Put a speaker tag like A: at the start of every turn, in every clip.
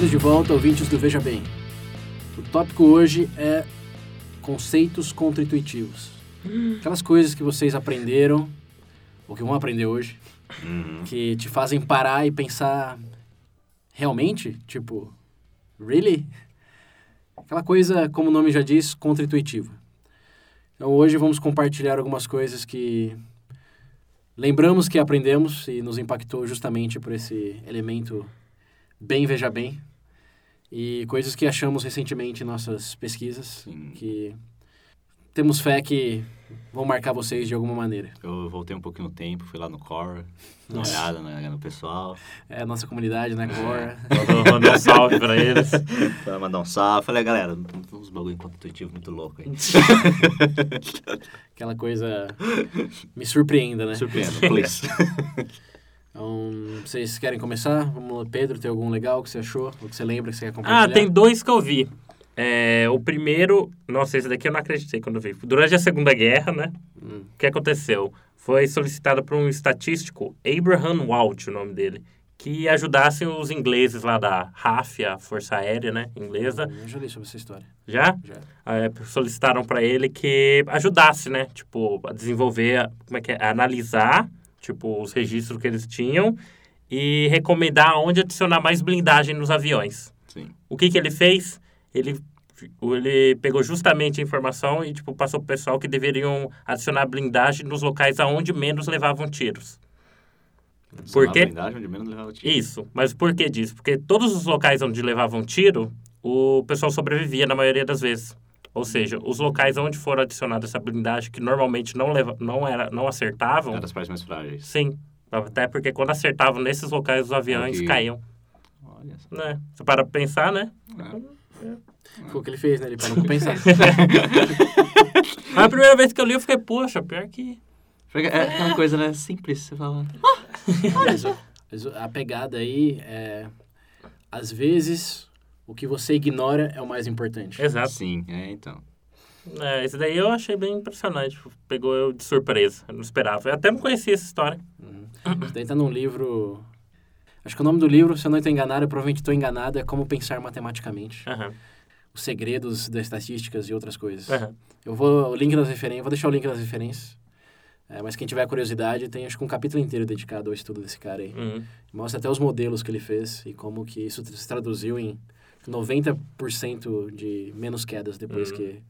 A: Bem-vindos de volta, ouvintes do Veja Bem. O tópico hoje é conceitos contra-intuitivos. Aquelas coisas que vocês aprenderam, ou que vão aprender hoje, que te fazem parar e pensar realmente, tipo, really? Aquela coisa, como o nome já diz, contra-intuitiva. Então hoje vamos compartilhar algumas coisas que lembramos que aprendemos e nos impactou justamente por esse elemento bem veja bem e coisas que achamos recentemente em nossas pesquisas
B: Sim.
A: que temos fé que vão marcar vocês de alguma maneira.
B: Eu voltei um pouquinho no tempo, fui lá no Core, dei uma olhada né, no pessoal,
A: É a nossa comunidade, né, Cora?
C: Mandou, mandou um salve pra eles.
B: pra mandar um salve. Falei, galera, uns bagulho intuitivo muito louco aí.
A: Aquela coisa me surpreenda, né?
B: Surpreenda, please.
A: Então, vocês querem começar? Vamos lá, Pedro, tem algum legal que você achou? Ou que você lembra que você quer compartilhar?
C: Ah, tem dois que eu vi. É, o primeiro, nossa, esse daqui eu não acreditei quando eu vi. Durante a Segunda Guerra, né?
A: Hum.
C: O que aconteceu? Foi solicitado por um estatístico, Abraham Walt, o nome dele, que ajudassem os ingleses lá da RAF, a Força Aérea, né, inglesa.
A: Eu já li sobre essa história.
C: Já?
A: Já.
C: É, solicitaram para ele que ajudasse, né? Tipo, a desenvolver, como é que é? A analisar, tipo, os registros que eles tinham e recomendar onde adicionar mais blindagem nos aviões.
B: Sim.
C: O que que ele fez? Ele, ele pegou justamente a informação e, tipo, passou pro pessoal que deveriam adicionar blindagem nos locais aonde menos levavam tiros. Por quê?
B: blindagem onde menos levava tiro.
C: Isso. Mas por que disso? Porque todos os locais onde levavam tiro, o pessoal sobrevivia na maioria das vezes. Ou seja, os locais onde foram adicionada essa blindagem, que normalmente não, leva, não, era, não acertavam,
B: Era as partes mais frágeis.
C: sim. Até porque quando acertavam nesses locais, os aviões
B: Ok.
C: caíam.
B: Olha só.
C: Né? Você para pra pensar, né?
A: Foi o que ele fez, né? Ele parou pra pensar.
C: Mas a primeira vez que eu li, eu fiquei, poxa, pior que...
B: É aquela coisa, né? Simples, você fala.
A: Mas, a pegada aí é... Às vezes, o que você ignora é o mais importante.
C: Exato.
B: Sim, é, então.
C: É, esse daí eu achei bem impressionante. Pegou eu de surpresa. Eu não esperava. Eu até não conhecia essa história.
A: Isso daí tá num livro... Acho que o nome do livro, se eu não estou enganado, eu provavelmente estou enganado, é Como Pensar Matematicamente.
C: Aham,
A: Os segredos das estatísticas e outras coisas.
C: aham.
A: Eu vou o link das referências, vou deixar o link das referências. É, mas quem tiver curiosidade, tem acho que um capítulo inteiro dedicado ao estudo desse cara aí.
C: Uhum.
A: Mostra até os modelos que ele fez e como que isso se traduziu em 90% de menos quedas depois
C: Uhum.
A: que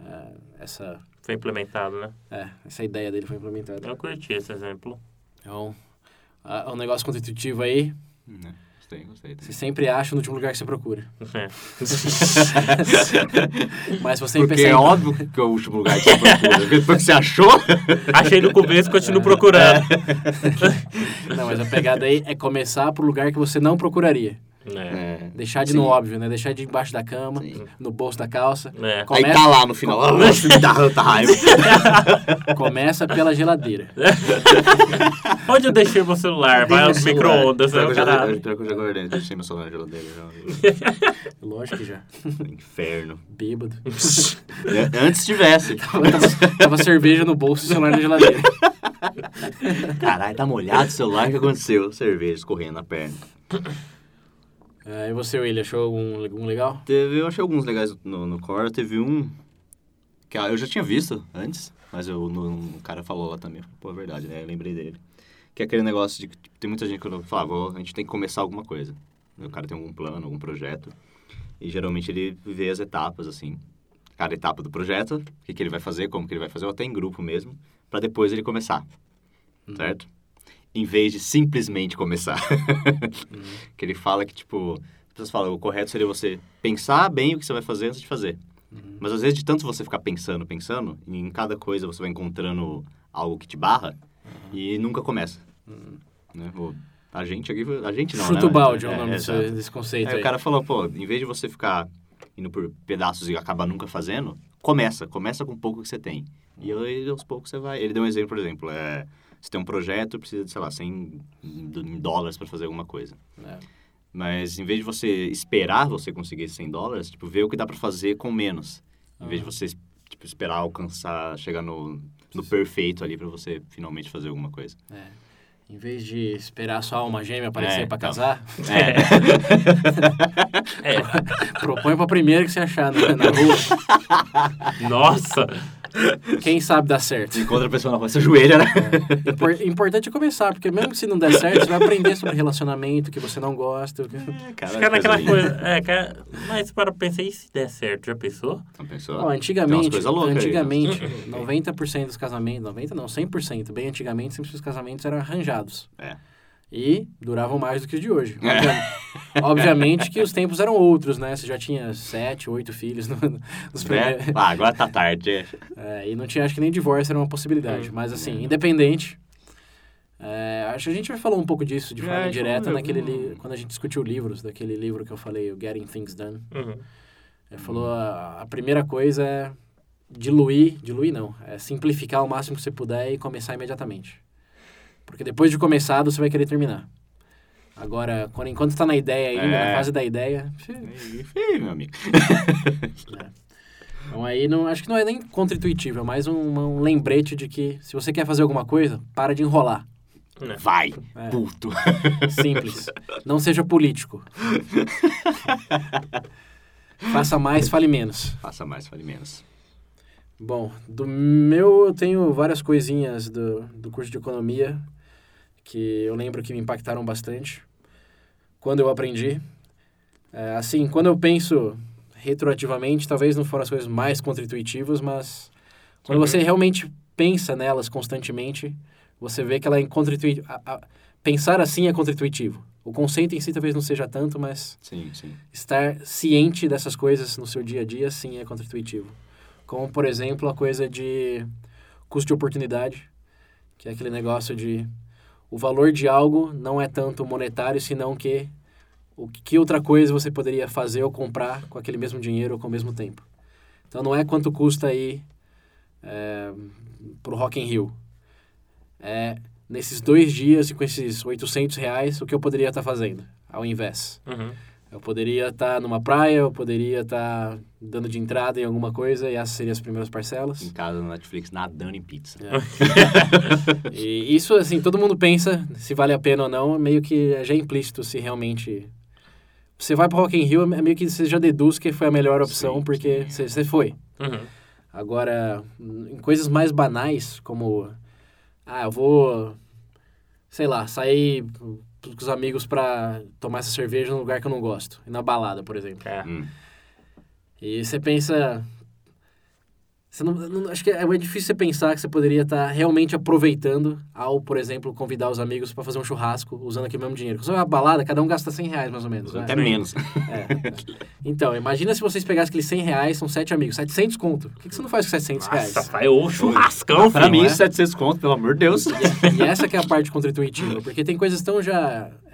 A: ah, essa,
C: Foi implementado, né?
A: é, essa ideia dele foi implementada.
C: Eu curti esse exemplo.
A: Então, ah, um negócio contra-intuitivo aí?
B: Gostei, gostei.
A: você sempre acha no último lugar que você procura.
C: É.
A: Mas se você
B: Porque é
A: em-
B: óbvio que é o último lugar que você procura. Depois que você achou,
C: Achei no começo, continuo procurando.
A: Não, mas a pegada aí é começar pro lugar que você não procuraria.
C: É.
B: é,
A: Deixar de
B: Sim.
A: no óbvio, né? Deixar de embaixo da cama,
B: Sim.
A: no bolso da calça.
C: É.
B: Aí
A: Começa,
B: tá lá no final. Nossa, me dá tanta raiva.
A: começa pela geladeira.
C: Onde eu deixei meu celular? Vai ao
A: Deixa o
C: micro-ondas, né?
B: Pior que eu já- guardei, deixei meu celular na geladeira. já.
A: Lógico que já.
B: Inferno.
A: Bêbado.
B: Antes tivesse.
A: tava, tava cerveja no bolso e celular na geladeira.
B: Caralho, tá molhado o celular, o que aconteceu? Cerveja escorrendo na perna.
A: É, e você, William, achou algum, algum legal?
B: Teve, eu achei alguns legais no, no Core. Teve um que ah, eu já tinha visto antes, mas eu, no, o cara falou lá também. Pô, é verdade, né? Eu lembrei dele. Que é aquele negócio de que tipo, tem muita gente que fala, "Vou- a gente tem que começar alguma coisa. O cara tem algum plano, algum projeto. E geralmente ele vê as etapas, assim. Cada etapa do projeto, o que, que ele vai fazer, como que ele vai fazer, ou até em grupo mesmo, para depois ele começar. Certo? Em vez de simplesmente começar. Que ele fala que, tipo, as pessoas falam, o correto seria você pensar bem o que você vai fazer antes de fazer. Mas às vezes, de tanto você ficar pensando, pensando, em cada coisa você vai encontrando algo que te barra e nunca começa. Né? Ou A gente aqui, a gente não,
A: Chuta
B: né?
A: o balde é o
B: É,
A: nome desse,
B: exato.
A: desse conceito
B: Aí
A: aí.
B: o cara falou, pô, em vez de você ficar indo por pedaços e acabar nunca fazendo, começa, começa com pouco que você tem. E aí, aos poucos você vai. Ele deu um exemplo, por exemplo, é, você tem um projeto, precisa de, sei lá, 100 dólares para fazer alguma coisa.
A: É.
B: Mas em vez de você esperar você conseguir esses 100 dólares, tipo, ver o que dá para fazer com menos. Em vez de você tipo, esperar alcançar, chegar no, no perfeito ali para você finalmente fazer alguma coisa.
A: É. Em vez de esperar sua alma gêmea aparecer
B: É,
A: pra
B: então.
A: casar,
C: É.
A: propõe pra primeiro que você achar na, na rua.
C: Nossa!
A: Quem sabe dá certo.
B: Encontra a pessoa na rua, você ajoelha, né?
A: Impor- importante é começar, porque mesmo que se não der certo, você vai aprender sobre relacionamento que você não gosta.
B: Cara,
C: Fica naquela
B: linda.
C: coisa. É, cara, mas para pensar, e se der certo? Já pensou?
A: Ó,
B: Tem umas
A: antigamente,
B: aí, né?
A: antigamente 90% dos casamentos, 90 não, 100%, bem antigamente, sempre os casamentos eram arranjados.
B: É.
A: E duravam mais do que os de hoje.
B: É.
A: Obvia- Obviamente que os tempos eram outros, né? Você já tinha sete, oito filhos no- nos primeiros...
B: Né? Ah, agora tá tarde.
A: É, e não tinha, acho que nem divórcio era uma possibilidade.
C: Hum,
A: Mas assim,
B: é.
A: independente. é, acho que a gente vai falar um pouco disso de
B: É,
A: forma
B: a gente
A: indireta
B: falou,
A: naquele
B: hum.
A: li- quando a gente discutiu livros, daquele livro que eu falei, o Getting Things Done.
C: Uhum.
A: Ele falou a, a primeira coisa é diluir, diluir não, é simplificar o máximo que você puder e começar imediatamente. Porque depois de começado, você vai querer terminar. Agora, quando, enquanto está na ideia ainda,
B: É.
A: na fase da ideia,
B: Ih, meu amigo.
A: então aí não, acho que não é nem contra-intuitivo, é mais um, um lembrete de que se você quer fazer alguma coisa, para de enrolar.
B: Vai,
A: É.
B: puto.
A: Simples. Não seja político. Faça mais, fale menos.
B: Faça mais, fale menos.
A: Bom, do meu eu tenho várias coisinhas do, do curso de economia que eu lembro que me impactaram bastante quando eu aprendi. É, assim, quando eu penso retroativamente, talvez não foram as coisas mais contra-intuitivas, mas quando
C: Uhum.
A: você realmente pensa nelas constantemente, você vê que ela é contra-intuitivo. Pensar assim é contra-intuitivo. O conceito em si talvez não seja tanto, mas
B: Sim, sim.
A: estar ciente dessas coisas no seu dia a dia, sim, é contra-intuitivo. Como, por exemplo, a coisa de custo de oportunidade, que é aquele negócio de o valor de algo não é tanto monetário, senão que o que outra coisa você poderia fazer ou comprar com aquele mesmo dinheiro ou com o mesmo tempo. Então, não é quanto custa ir é, pro Rock in Rio. É, nesses dois dias e com esses 800 reais, o que eu poderia estar fazendo, ao invés.
C: Uhum.
A: Eu poderia estar numa praia, eu poderia estar dando de entrada em alguma coisa, e essas seriam as primeiras
B: Em
A: parcelas.
B: casa no Netflix, nadando em pizza.
A: E isso, assim, todo mundo pensa se vale a pena ou não, meio que já é implícito se realmente... Você vai para Rock in Rio, é meio que você já deduz que foi a melhor opção,
B: Sim,
A: porque
B: sim.
A: você, você foi.
C: Uhum.
A: Agora, em coisas mais banais, como... Ah, eu vou, sei lá, sair com os amigos para tomar essa cerveja num lugar que eu não gosto. Na balada, por exemplo.
C: É.
B: Hum.
A: E você pensa. Você não, não- acho que é muito difícil você pensar que você poderia estar realmente aproveitando ao, por exemplo, convidar os amigos para fazer um churrasco usando aquele mesmo dinheiro. Quando você vai uma balada, cada um gasta 100 reais mais ou menos. Né?
B: Até menos.
A: É. Então, imagina se vocês pegassem aqueles 100 reais, são 7 amigos, 700 conto. O que, que você não faz com 700 reais?
C: Nossa, o churrascão,
B: Pra
C: filho.
B: mim,
A: é?
B: 700 conto, pelo amor de Deus.
A: E essa que é a parte contra-intuitiva, porque tem coisas tão já é,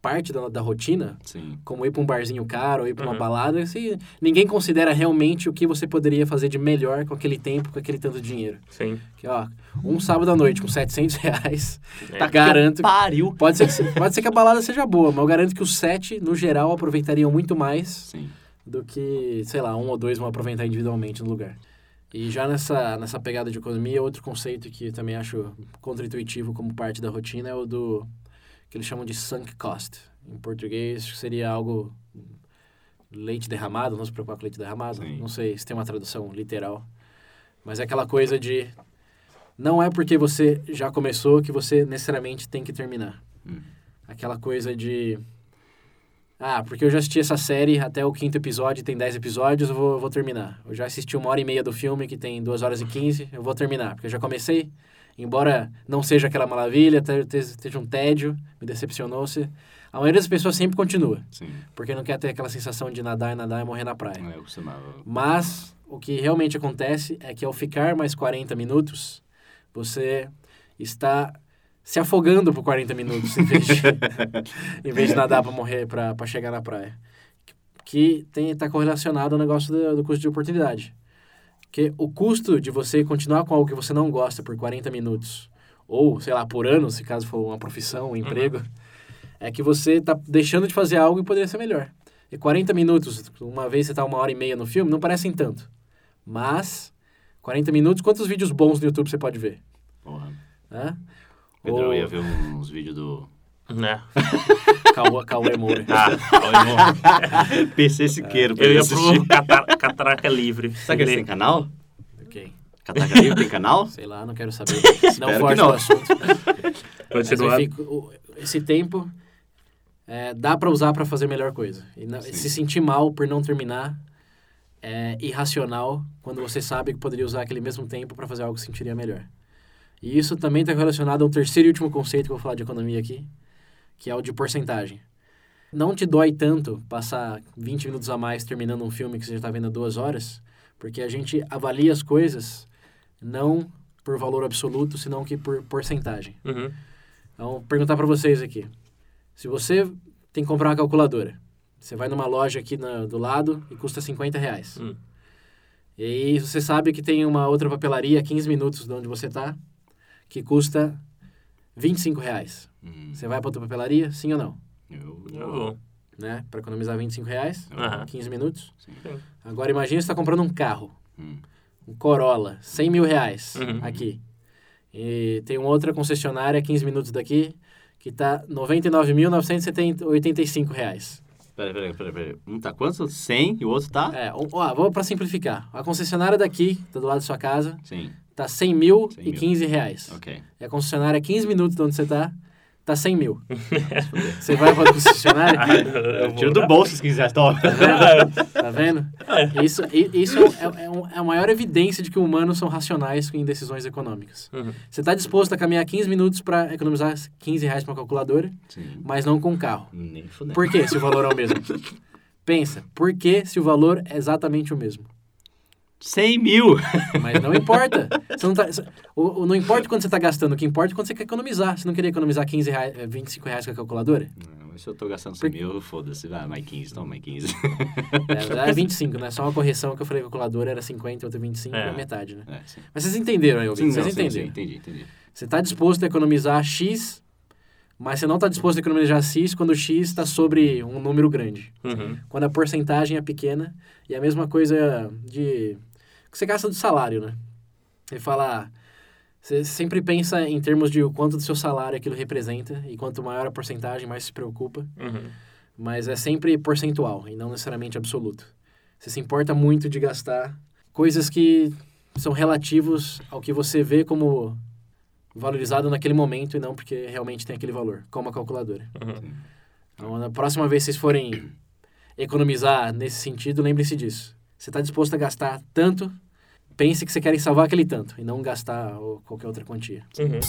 A: parte da, da rotina
B: Sim.
A: como ir para um barzinho caro ou ir para uma
C: Uhum.
A: balada, se ninguém considera realmente o que você poderia fazer de melhor com aquele tempo, com aquele tanto dinheiro.
C: Sim.
A: Que, ó, um sábado à noite com 700 reais,
C: É.
A: tá garanto...
B: Pariu.
A: Pode ser, que, pode ser que a balada seja boa, mas eu garanto que os sete, no geral, aproveitariam muito mais
B: Sim.
A: do que, sei lá, um ou dois vão aproveitar individualmente no lugar. E já nessa, nessa pegada de economia, outro conceito que eu também acho contra-intuitivo como parte da rotina é o do que eles chamam de sunk cost. Em português seria algo leite derramado, não se preocupar com leite derramado.
B: Sim.
A: Não sei se tem uma tradução literal. Mas é aquela coisa de não é porque você já começou que você necessariamente tem que terminar.
B: Hum.
A: Aquela coisa de ah, porque eu já assisti essa série até o quinto episódio, tem 10 episódios, eu vou, vou terminar. Eu já assisti uma hora e meia do filme, que tem duas horas e 15, eu vou terminar, porque eu já comecei. Embora não seja aquela maravilha, te- te- esteja um tédio, me decepcionou-se. A maioria das pessoas sempre continua,
B: Sim.
A: porque não quer ter aquela sensação de nadar e nadar e morrer na praia.
B: É, Eu costumava.
A: Mas o que realmente acontece é que ao ficar mais 40 minutos, você está se afogando por 40 minutos em vez de, em vez de nadar para morrer, para chegar na praia. Que está correlacionado ao negócio do, do custo de oportunidade. Que o custo de você continuar com algo que você não gosta por 40 minutos, ou, sei lá, por ano, se caso for uma profissão, um emprego, é que você está deixando de fazer algo e poderia ser melhor. E 40 minutos, uma vez você está uma hora e meia no filme, não parecem tanto. Mas, 40 minutos, quantos vídeos bons no YouTube você pode ver?
B: Porra.
A: Né?
B: Pedro, eu
A: Ou-
B: ia ver uns vídeos do
C: Né?
A: Cauã, Cauê Moura.
C: Ah, ó, irmão.
B: PC Siqueiro. pra
C: eu ia
B: assistir.
C: pro Catar- Catraca Livre.
B: Sabe que eles têm canal?
A: Ok.
B: Cataca Livre tem canal?
A: Sei lá, não quero saber. não foge
B: não.
A: do assunto. Mas,
C: Continuando.
A: enfim, o- esse tempo é, dá pra usar pra fazer melhor coisa. E não- se sentir mal por não terminar é irracional quando você sabe que poderia usar aquele mesmo tempo pra fazer algo que sentiria melhor. E isso também está relacionado ao terceiro e último conceito que eu vou falar de economia aqui, que é o de porcentagem. Não te dói tanto passar 20 minutos a mais terminando um filme que você já está vendo há duas horas, porque a gente avalia as coisas não por valor absoluto, senão que por porcentagem.
C: Uhum.
A: Então, vou perguntar para vocês aqui. Se você tem que comprar uma calculadora, você vai numa loja aqui na- do lado e custa 50 reais.
C: Hum.
A: E aí você sabe que tem uma outra papelaria a 15 minutos de onde você está, que custa 25 reais.
B: Hum,
A: Você vai para outra papelaria, sim ou não?
B: eu,
C: Eu vou.
A: Né? Para economizar 25 reais,
C: Aham.
A: 15 minutos.
B: Sim.
A: Agora imagine você está comprando um carro,
B: Hum,
A: um Corolla, 100 mil reais
C: Uhum.
A: aqui. E tem uma outra concessionária, 15 minutos daqui, que tá 99.985 reais.
B: Peraí, peraí, peraí, peraí. Um tá quanto? 100 e o outro tá?
A: É, ó, ó, vou para simplificar. A concessionária daqui, tá do lado da sua casa,
B: Sim,
A: tá 100 mil
B: 100
A: e
B: mil.
A: 15 reais.
B: ok.
A: E a concessionária, 15 minutos de onde você tá, tá 100 mil. você vai para a concessionária,
C: Eu
B: Tira
C: vou-
B: do bolso se quiser, toma.
A: tá vendo? Isso, i- isso é, é um- é a maior evidência de que humanos são racionais em decisões econômicas.
C: Uhum.
A: Você está disposto a caminhar 15 minutos para economizar 15 reais para uma calculadora,
B: Sim.
A: mas não com um carro.
B: Nem fudendo.
A: Por que se o valor é o mesmo? Pensa, por que se o valor é exatamente o mesmo?
B: 100 mil!
A: Mas não importa. Você não, tá, o, o- não importa quanto você está gastando, o que importa é quando você quer economizar. Você não queria economizar 15 reais, eh, 25 reais com a calculadora?
B: Não, mas se eu tô gastando 100 mil, foda-se. Vai, mais 15, toma mais 15.
A: É, é 25, né? Só uma correção que eu falei que a calculadora era 50, outra 25, é,
C: É.
A: metade, né?
B: É.
A: Mas vocês entenderam aí,
B: Sim,
A: ouvintes?
B: não,
A: Vocês
B: sim, sim,
A: entenderam.
B: entendi, entendi.
A: Você está disposto a economizar X, mas você não está disposto a economizar X quando o X está sobre um número grande.
C: Uhum.
A: Quando a porcentagem é pequena. E a mesma coisa de... que você gasta do salário, né? Você fala... Você sempre pensa em termos de o quanto do seu salário aquilo representa. E quanto maior a porcentagem, mais se preocupa.
C: Uhum.
A: Mas é sempre percentual e não necessariamente absoluto. Você se importa muito de gastar coisas que são relativos ao que você vê como valorizado naquele momento e não porque realmente tem aquele valor, como a calculadora.
C: Uhum.
A: Então, na próxima vez que vocês forem economizar nesse sentido, lembre-se disso. Você está disposto a gastar tanto, pense que você quer salvar aquele tanto e não gastar qualquer outra quantia.
C: Uhum.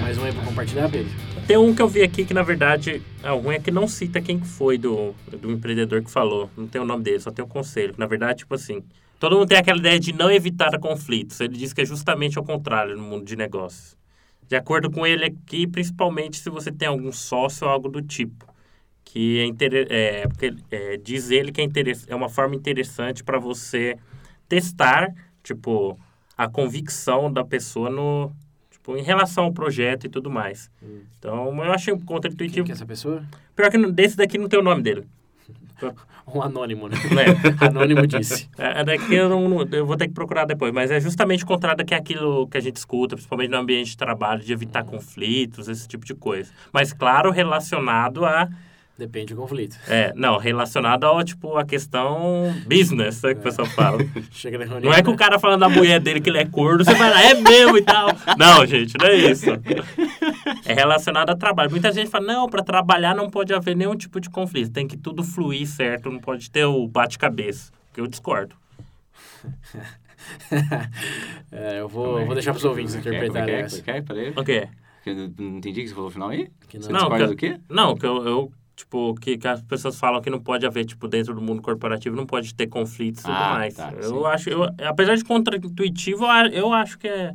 A: Mais um aí para compartilhar, Pedro?
C: Tem um que eu vi aqui que, na verdade, o ruim é que não cita quem que foi do, do empreendedor que falou. Não tem o nome dele, só tem o conselho. Na verdade, tipo assim, todo mundo tem aquela ideia de não evitar conflitos. Ele diz que é justamente ao contrário no mundo de negócios. De acordo com ele aqui, principalmente se você tem algum sócio ou algo do tipo. Que é, inter... é, porque, é, diz ele que é, interess... é uma forma interessante para você testar, tipo, a convicção da pessoa no, tipo, em relação ao projeto e tudo mais. Então, eu achei um
A: Quem
C: contra-intuitivo.
A: que é essa pessoa?
C: Pior que desse daqui não tem o nome dele.
A: Um anônimo, né?
C: Né?
A: Anônimo disse.
C: É, é daqui eu, não, eu vou ter que procurar depois, mas é justamente o contrário que é aquilo que a gente escuta, principalmente no ambiente de trabalho, de evitar conflitos, esse tipo de coisa. Mas, claro, relacionado a.
A: Depende do conflito.
C: É, não, relacionado ao, tipo, a questão business, sabe que o pessoal fala.
A: Chega na reunião.
C: Não é que o cara falando da mulher dele que ele é corno, você vai lá, é mesmo e tal. Não, gente, não é isso. É relacionado a trabalho. Muita gente fala, não, para trabalhar não pode haver nenhum tipo de conflito. Tem que tudo fluir certo, não pode ter o bate-cabeça. Que eu discordo.
A: É, eu vou, eu vou deixar pros ouvintes
B: é que é?
A: interpretarem
B: é que é? Peraí.
C: O quê?
B: Eu não entendi o que você falou no final aí?
A: Que
B: Você
A: não-
C: Não,
B: discorda
C: que-
B: do quê?
C: Não, que eu, eu, Tipo, que, que as pessoas falam que não pode haver, tipo, dentro do mundo corporativo, não pode ter conflitos e tudo
B: Ah,
C: mais.
B: tá,
C: eu
B: sim.
C: acho, eu, apesar de contra-intuitivo, eu a- eu acho que é.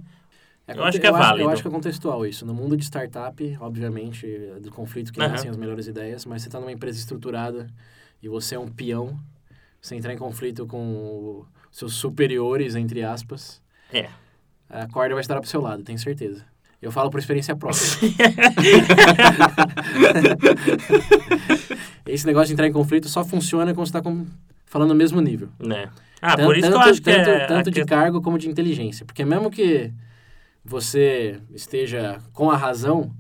C: Eu
A: conte-
C: acho que é
A: eu
C: válido.
A: eu acho que é contextual isso. No mundo de startup, obviamente, é do conflito que
C: Aham.
A: nascem as melhores ideias, mas você está numa empresa estruturada e você é um peão, você entrar em conflito com seus superiores, entre aspas,
C: É.
A: a corda vai estar pro seu lado, tenho certeza. Eu falo por experiência própria. Esse negócio de entrar em conflito só funciona quando você está falando no mesmo nível.
C: Né? Ah,
A: Tan-
C: por isso que eu
A: tanto-
C: acho que
A: tanto,
C: é.
A: tanto de
C: que-
A: cargo como de inteligência. Porque mesmo que você esteja com a razão,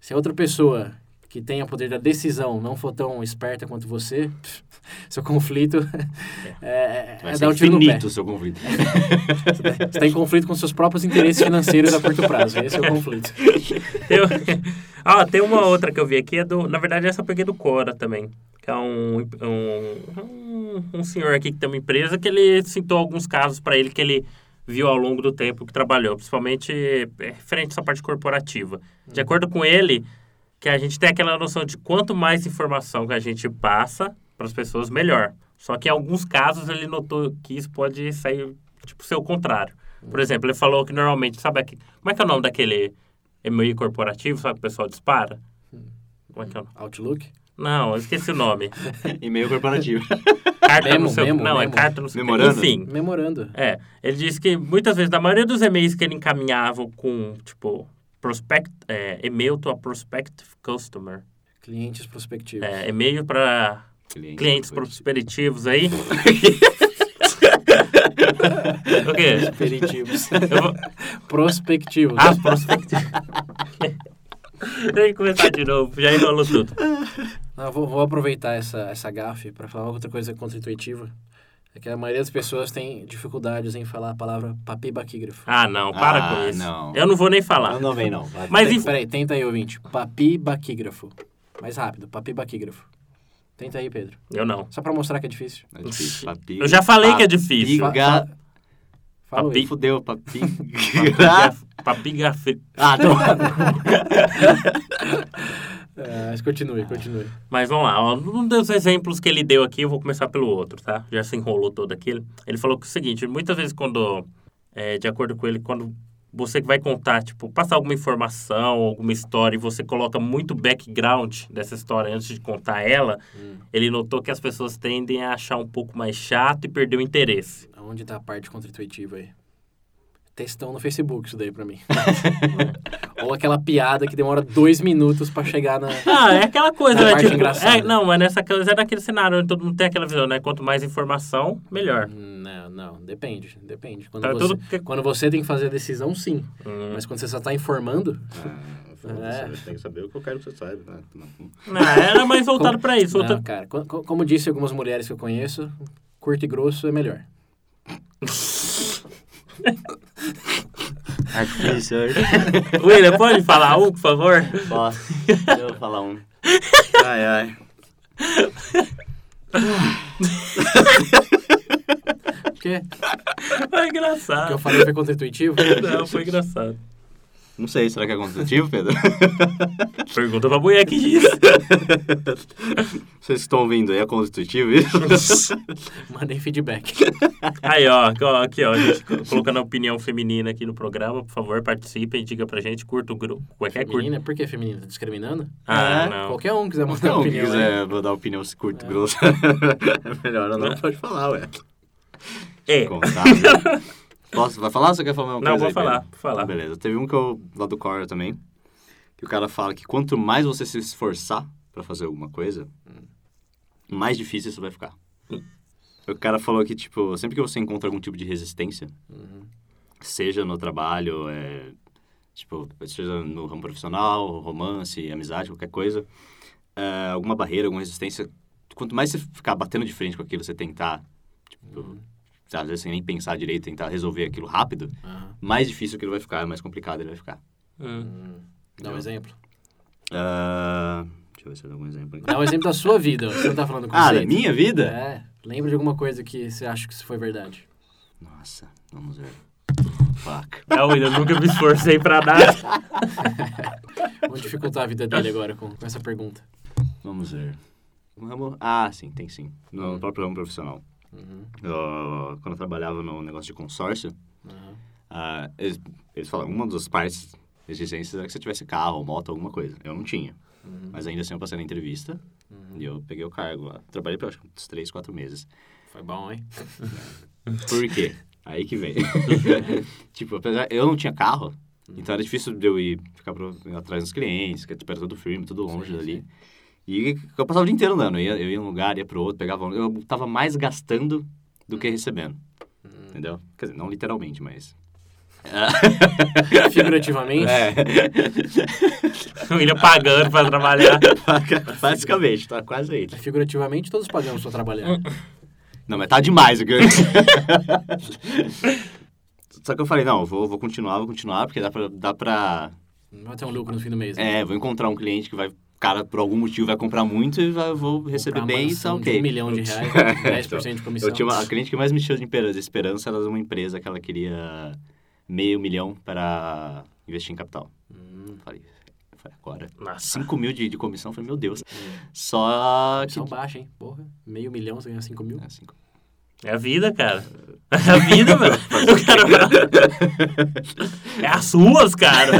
A: se a outra pessoa que tem o poder da decisão não for tão esperta quanto você, seu conflito é, é, é
B: ser
A: dar um tiro no pé.
B: o seu conflito.
A: Você está em conflito com seus próprios interesses financeiros a curto prazo. Esse é o conflito.
C: Eu... ah, tem uma outra que eu vi aqui, é do... na verdade essa eu peguei do Cora também. Que é um, um, um, senhor aqui que tem uma empresa que ele citou alguns casos para ele que ele viu ao longo do tempo que trabalhou, principalmente é, referente a essa parte corporativa. De acordo com ele, que a gente tem aquela noção de quanto mais informação que a gente passa para as pessoas, melhor. Só que em alguns casos ele notou que isso pode sair, tipo, ser o contrário. Por exemplo, ele falou que normalmente, sabe, aqui, como é que é o nome daquele e-mail corporativo, sabe, que o pessoal dispara? Como é que é o nome?
A: Outlook?
C: Não, eu esqueci o nome.
B: E-mail corporativo.
C: Carta
A: Memo,
C: no seu...
A: memo,
C: não, é
A: memo.
C: carta no seu...
B: Memorando?
C: Enfim,
A: Memorando.
C: é. Ele disse que muitas vezes, na maioria dos e-mails que ele encaminhava com, tipo, prospect, é, e-mail to a prospective customer,
A: Clientes prospectivos.
C: é, e-mail para
B: Cliente
C: clientes
B: corporativo.
C: prosperitivos aí. o quê?
A: Prosperitivos.
C: Eu vou...
A: Prospectivos.
C: Ah, prospectivos. Tem que começar de novo, já enrolou tudo.
A: Não, vou, vou aproveitar essa, essa gafe para falar outra coisa contra-intuitiva. É que a maioria das pessoas tem dificuldades em falar a palavra papibaquígrafo.
C: Ah, não, para
B: Ah,
C: com isso.
B: não.
C: Eu não vou nem falar.
B: Não, não vem não. Vai.
C: Mas
A: Tem-
C: enfim-
A: Peraí, tenta aí, ouvinte. Papibaquígrafo. Mais rápido, papibaquígrafo. Tenta aí, Pedro.
C: Eu não.
A: Só pra mostrar que é difícil.
B: É difícil. Papi-
C: Eu já falei que é difícil.
B: Papiga...
A: Fala
C: Papi-.
B: Fudeu, papi...
C: Papigafe.
B: ah, não.
A: É, mas continue, continue.
C: Mas vamos lá, ó, um dos exemplos que ele deu aqui, eu vou começar pelo outro, tá? Já se enrolou todo aquilo. Ele falou que é o seguinte, muitas vezes quando, é, de acordo com ele, quando você vai contar, tipo, passar alguma informação, alguma história, e você coloca muito background dessa história antes de contar ela,
A: Hum.
C: ele notou que as pessoas tendem a achar um pouco mais chato e perder o interesse.
A: Onde tá a parte contra-intuitiva aí? Textão no Facebook, isso daí pra mim. Ou aquela piada que demora dois minutos pra chegar na.
C: Ah, é aquela coisa, né? Tipo,
A: engraçada.
C: é, não, mas nessa coisa é naquele cenário onde todo mundo tem aquela visão, né? Quanto mais informação, melhor.
A: Não, não, depende, depende. Quando,
C: Tá,
A: você,
C: tudo
A: quando você tem que fazer a decisão, sim.
C: Hum.
A: Mas quando você só tá informando, É.
B: Você tem que saber o que eu quero que você saiba. né? Não.
C: Era mais voltado pra isso.
A: Não,
C: outra-
A: cara, co- co- como disse algumas mulheres que eu conheço, curto e grosso é melhor.
B: Hoje.
C: William, pode falar um, por favor?
B: Posso. Deixa eu falar um. Ai, ai.
A: Porque
C: Foi
A: o que eu
C: engraçado.
A: falei foi contra-intuitivo.
C: Não, foi engraçado.
B: Não sei, será que é consultivo, Pedro?
C: Pergunta pra mulher que disse.
B: Vocês estão ouvindo aí, é constitutivo isso?
A: Mandei feedback.
C: Aí, ó, aqui, ó, aqui, ó, a gente co- colocando a opinião feminina aqui no programa. Por favor, participem, diga pra gente, curta o grupo. É que é curto?
A: Feminina? Por que feminina? Tá discriminando?
C: Ah,
B: É,
C: não.
A: Qualquer um quiser mandar
B: Não, quem
A: opinião. aí.
B: quiser vou dar opinião se curto, grosso. É melhor ou não, pode falar, ué.
C: É.
B: Contável. Posso, vai falar ou você quer falar uma
C: Não,
B: coisa
C: vou
B: aí,
C: falar, vou falar.
B: Então, beleza. Teve um que eu, lá do Cora também, que o cara fala que quanto mais você se esforçar pra fazer alguma coisa, mais difícil isso vai ficar.
C: Hum.
B: O cara falou que, tipo, sempre que você encontra algum tipo de resistência,
A: Uhum.
B: seja no trabalho, é, tipo, seja no ramo profissional, romance, amizade, qualquer coisa, é, alguma barreira, alguma resistência, quanto mais você ficar batendo de frente com aquilo, você tentar, tipo, às vezes sem nem pensar direito, tentar resolver aquilo rápido,
A: Aham.
B: mais difícil aquilo vai ficar, mais complicado ele vai ficar.
C: Hum.
A: Hum. Dá um exemplo.
B: Ah, deixa eu ver se eu dou algum exemplo aqui.
A: Dá um exemplo da sua vida. Você não tá falando com
B: Ah, da minha vida?
A: É. Lembra de alguma coisa que você acha que isso foi verdade.
B: Nossa, vamos ver. Fuck.
C: É, William, eu nunca me esforcei pra nada.
A: Vamos dificultar a vida dele agora com, com essa pergunta.
B: Vamos ver. Ah, sim, tem sim. No próprio ramo profissional.
A: Uhum.
B: Eu, quando eu trabalhava no negócio de consórcio,
A: Uhum.
B: ah, eles, eles falam, uma das partes exigências era que você tivesse carro, moto, alguma coisa. Eu não tinha.
A: Uhum.
B: Mas ainda assim eu passei na entrevista e eu peguei o cargo lá. Trabalhei por acho que uns 3, 4 meses.
A: Foi bom, hein?
B: Por quê? Aí que vem. tipo, apesar, eu não tinha carro, então era difícil de eu ir ficar atrás dos clientes, que tipo, era tudo firme, tudo longe
A: Sim,
B: dali. E eu passava o dia inteiro andando. Eu ia, eu ia um lugar, ia pro outro, pegava... Eu tava mais gastando do que recebendo. Entendeu? Quer dizer, não literalmente, mas...
A: Figurativamente,
B: É.
C: O William pagando pra trabalhar.
B: Basicamente, tá quase aí.
A: figurativamente todos pagamos pra trabalhar.
B: Não, mas tá demais. o que eu- Só que eu falei, não, eu vou, vou continuar, vou continuar, porque dá pra, dá pra...
A: Vai ter um lucro no fim do mês. né?
B: É, vou encontrar um cliente que vai... O cara, por algum motivo, vai comprar muito e vai, vou receber
A: Comprar
B: bem e tá
A: mansão de
B: ok.
A: um milhão de reais,
B: Então,
A: 10% de comissão.
B: Eu tinha uma, a cliente que mais me encheu de esperança era uma empresa que ela queria meio milhão para investir em capital.
A: Hum,
B: Falei, falei agora...
C: Nossa.
B: 5 mil de, de comissão, falei, meu Deus. Só que...
A: comissão baixa, hein? Porra, meio milhão, você ganha 5 mil.
B: É, cinco.
C: É a vida, cara. É a vida, velho. O cara... É as suas, cara.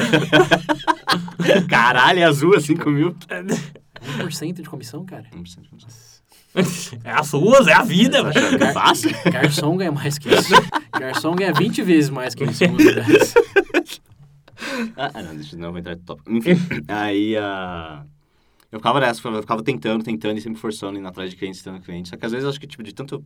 B: Caralho, é azul, 5 mil.
A: 1% de comissão, cara.
B: 1% de comissão.
C: É as suas, é a vida, velho.
B: Achando que é fácil?
A: Garçom ganha mais que isso. Garçom ganha 20 vezes mais que isso. lugares.
B: Ah, não, deixa eu não vou entrar no tópico. Enfim, aí a. Eu ficava nessa, eu ficava tentando, tentando e sempre forçando, indo atrás de clientes, tentando clientes. Só que às vezes eu acho que, tipo, de tanto.